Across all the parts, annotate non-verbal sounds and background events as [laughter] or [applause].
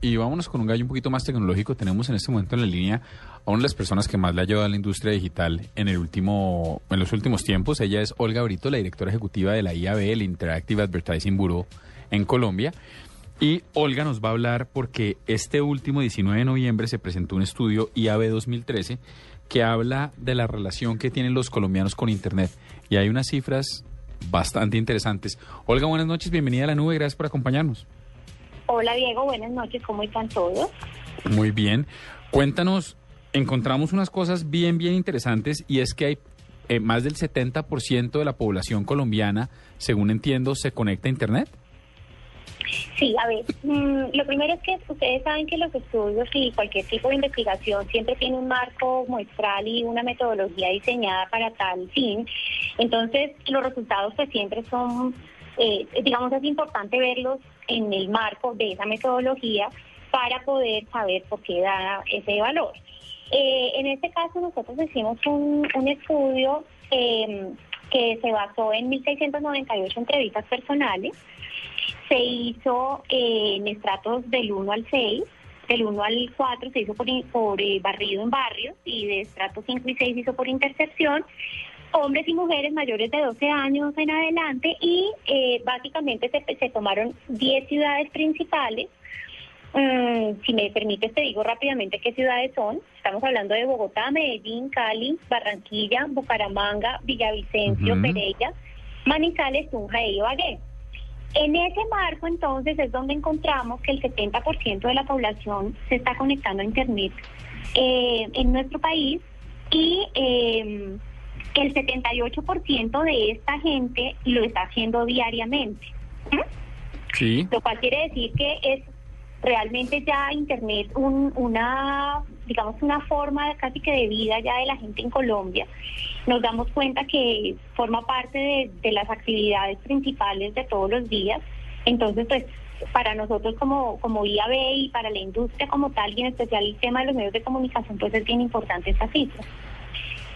Y vámonos con un gallo un poquito más tecnológico. Tenemos en este momento en la línea a una de las personas que más le ha ayudado a la industria digital en el último, en los últimos tiempos. Ella es Olga Brito, la directora ejecutiva de la IAB, el Interactive Advertising Bureau en Colombia. Y Olga nos va a hablar porque este último 19 de noviembre se presentó un estudio IAB 2013 que habla de la relación que tienen los colombianos con Internet. Y hay unas cifras bastante interesantes. Olga, buenas noches, bienvenida a la nube, gracias por acompañarnos. Hola Diego, buenas noches, ¿cómo están todos? Muy bien. Cuéntanos, encontramos unas cosas bien, bien interesantes y es que hay eh, más del 70% de la población colombiana, según entiendo, se conecta a Internet. Sí, a ver, mm, lo primero es que ustedes saben que los estudios y cualquier tipo de investigación siempre tiene un marco muestral y una metodología diseñada para tal fin. Entonces, los resultados pues siempre son eh, digamos, es importante verlos en el marco de esa metodología para poder saber por qué da ese valor. Eh, en este caso nosotros hicimos un, estudio em, que se basó en 1.698 entrevistas personales. Se hizo eh, en estratos del 1 al 6, del 1 al 4 se hizo por, por barrido en barrios y de estratos 5 y 6 se hizo por intercepción hombres y mujeres mayores de 12 años en adelante y eh, básicamente se, tomaron 10 ciudades principales. Mm, si me permites te digo rápidamente qué ciudades son. Estamos hablando de Bogotá, Medellín, Cali, Barranquilla, Bucaramanga, Villavicencio, Pereira, Manizales, Tunja e Ibagué. En ese marco, entonces, es donde encontramos que el 70% de la población se está conectando a Internet eh, en nuestro país y eh, el 78% de esta gente lo está haciendo diariamente. Sí. Lo cual quiere decir que es realmente ya Internet una, digamos, una forma casi que de vida ya de la gente en Colombia. Nos damos cuenta que forma parte de, de las actividades principales de todos los días. Entonces, pues, para nosotros como, como IAB y para la industria como tal, y en especial el tema de los medios de comunicación, pues es bien importante esta cifra.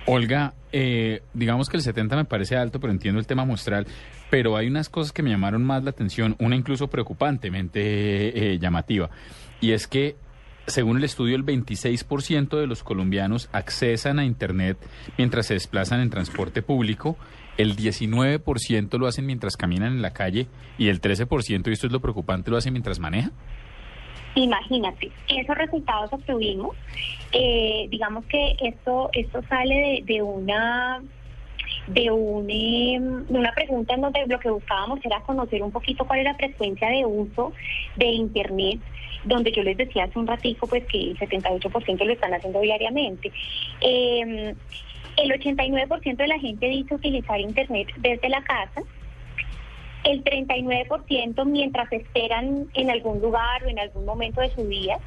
Olga, eh, digamos que el 70 me parece alto, pero entiendo el tema muestral, pero hay unas cosas que me llamaron más la atención, una incluso preocupantemente eh, llamativa, y es que según el estudio, el 26% de los colombianos accesan a Internet mientras se desplazan en transporte público, el 19% lo hacen mientras caminan en la calle y el 13%, y esto es lo preocupante, lo hacen mientras manejan. Imagínate, esos resultados obtuvimos. Eh, digamos que esto esto sale de, una de, un, em, de una pregunta en donde lo que buscábamos era conocer un poquito cuál es la frecuencia de uso de Internet, donde yo les decía hace un ratico pues que el 78% lo están haciendo diariamente. Eh, el 89% de la gente dice utilizar Internet desde la casa, el 39% mientras esperan en algún lugar o en algún momento de su vida,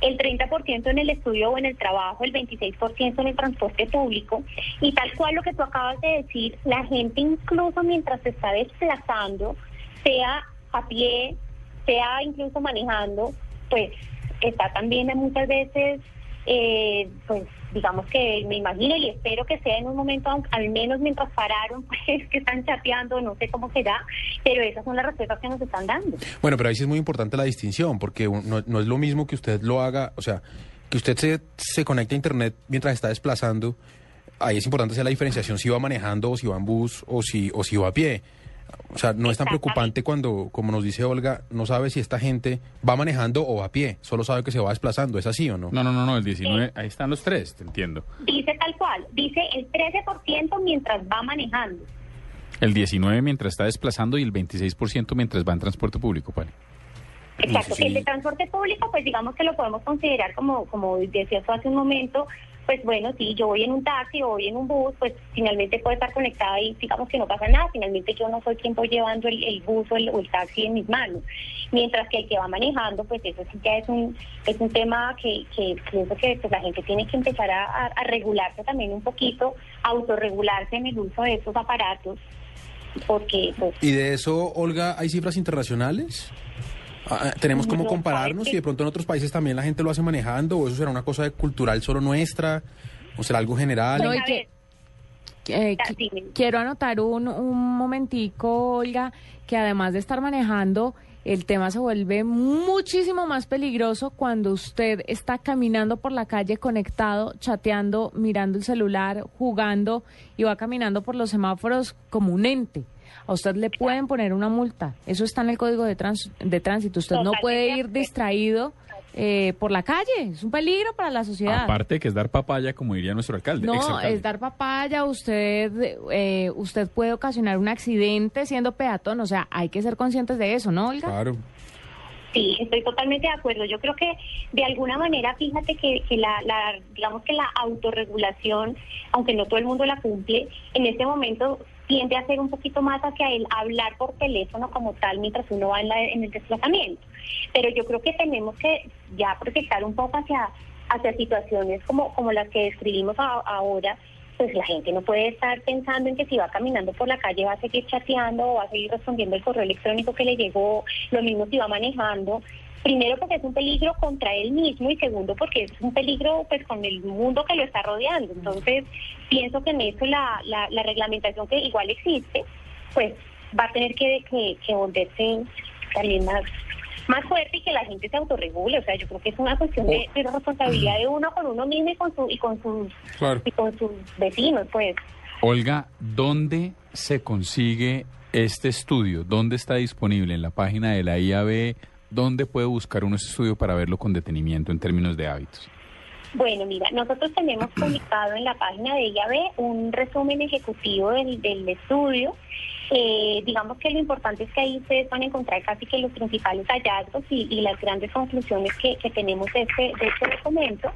el 30% en el estudio o en el trabajo, el 26% en el transporte público. Y tal cual lo que tú acabas de decir, la gente incluso mientras se está desplazando, sea a pie, sea incluso manejando, pues está también muchas veces eh, pues digamos que me imagino y espero que sea en un momento, al menos mientras pararon, [laughs] pues que están chateando, no sé cómo será, pero esas son las respuestas que nos están dando. Bueno, pero ahí sí es muy importante la distinción, porque no, no es lo mismo que usted lo haga, o sea, que usted se, se conecte a Internet mientras está desplazando, ahí es importante hacer la diferenciación si va manejando o si va en bus o si, o si va a pie. O sea, no es tan preocupante cuando, como nos dice Olga, no sabe si esta gente va manejando o va a pie, solo sabe que se va desplazando, ¿es así o no? No, no, no, no el 19, ahí están los tres, te entiendo. Dice tal cual, dice el 13% mientras va manejando. El 19 mientras está desplazando y el 26% mientras va en transporte público, ¿vale? Exacto, el de transporte público, pues digamos que lo podemos considerar como, como decía hace un momento, pues bueno, si yo voy en un taxi o voy en un bus, pues finalmente puede estar conectada y digamos que no pasa nada, finalmente yo no soy quien voy llevando el, bus o el, taxi en mis manos, mientras que el que va manejando, pues eso sí ya es un, es un tema que, que pienso que pues, la gente tiene que empezar a, regularse también un poquito, autorregularse en el uso de esos aparatos, porque... Pues, ¿Y de eso, Olga, hay cifras internacionales? Ah, ah, ¿Tenemos cómo compararnos? Si de pronto en otros países también la gente lo hace manejando, o eso será una cosa cultural solo nuestra, o será algo general. quiero anotar un, un momentico, Olga, que además de estar manejando, el tema se vuelve muchísimo más peligroso cuando usted está caminando por la calle conectado, chateando, mirando el celular, jugando y va caminando por los semáforos como un ente. A usted le pueden poner una multa. Eso está en el código de, de tránsito. Usted no puede ir distraído eh, por la calle. Es un peligro para la sociedad. Aparte que es dar papaya, como diría nuestro alcalde. No, es dar papaya. Usted, eh, usted puede ocasionar un accidente siendo peatón. O sea, hay que ser conscientes de eso, ¿no, Olga? Claro. Sí, estoy totalmente de acuerdo. Yo creo que de alguna manera, fíjate que, que la, la, digamos que la autorregulación, aunque no todo el mundo la cumple, en este momento tiende a ser un poquito más hacia el hablar por teléfono como tal mientras uno va en, la, en el desplazamiento. Pero yo creo que tenemos que ya proyectar un poco hacia, hacia situaciones como, como las que describimos ahora, pues la gente no puede estar pensando en que si va caminando por la calle va a seguir chateando o va a seguir respondiendo el correo electrónico que le llegó, lo mismo si va manejando. Primero porque es un peligro contra él mismo y segundo porque es un peligro pues con el mundo que lo está rodeando. Entonces pienso que en eso la, la, reglamentación que igual existe pues va a tener que, que, volverse también más más fuerte y que la gente se autorregule. O sea, yo creo que es una cuestión de, responsabilidad de uno con uno mismo y con, su, y con, sus, y con sus vecinos, pues. Olga, ¿dónde se consigue este estudio? ¿Dónde está disponible? ¿En la página de la IAB? ¿Dónde puede buscar un estudio para verlo con detenimiento en términos de hábitos? Bueno, mira, nosotros tenemos [clears throat] publicado en la página de IAB un resumen ejecutivo del, del estudio. Eh, digamos que lo importante es que ahí ustedes van a encontrar casi que los principales hallazgos y, las grandes conclusiones que, tenemos de este, de este documento.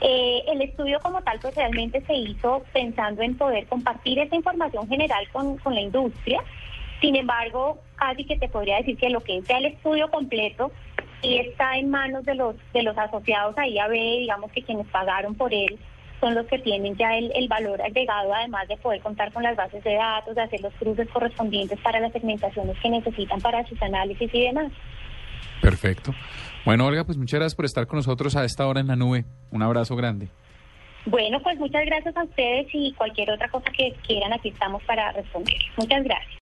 Eh, el estudio como tal pues realmente se hizo pensando en poder compartir esa información general con, con la industria sin embargo, casi que te podría decir que lo que sea el estudio completo y está en manos de los de los asociados a IAB, digamos que quienes pagaron por él son los que tienen ya el, el, valor agregado, además de poder contar con las bases de datos, de hacer los cruces correspondientes para las segmentaciones que necesitan para sus análisis y demás. Perfecto. Bueno, Olga, pues muchas gracias por estar con nosotros a esta hora en la nube. Un abrazo grande. Bueno, pues muchas gracias a ustedes y cualquier otra cosa que quieran, aquí estamos para responder. Muchas gracias.